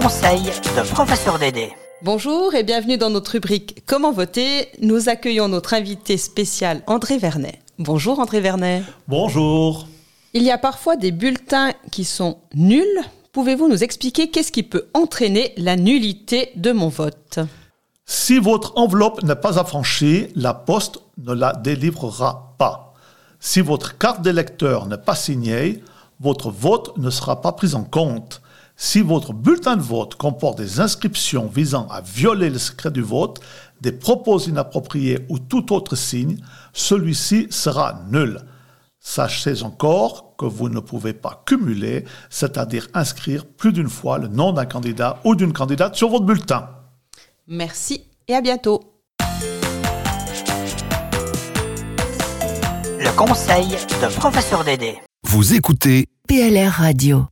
conseil de professeur Dédé. Bonjour et bienvenue dans notre rubrique Comment voter. Nous accueillons notre invité spécial André Vernet. Bonjour André Vernet. Bonjour. Il y a parfois des bulletins qui sont nuls. Pouvez-vous nous expliquer qu'est-ce qui peut entraîner la nullité de mon vote? Si votre enveloppe n'est pas affranchie, la poste ne la délivrera pas. Si votre carte d'électeur n'est pas signée, votre vote ne sera pas pris en compte. Si votre bulletin de vote comporte des inscriptions visant à violer le secret du vote, des propos inappropriés ou tout autre signe, celui-ci sera nul. Sachez encore que vous ne pouvez pas cumuler, c'est-à-dire inscrire plus d'une fois le nom d'un candidat ou d'une candidate sur votre bulletin. Merci et à bientôt. Le conseil de professeur Dédé. Vous écoutez PLR Radio.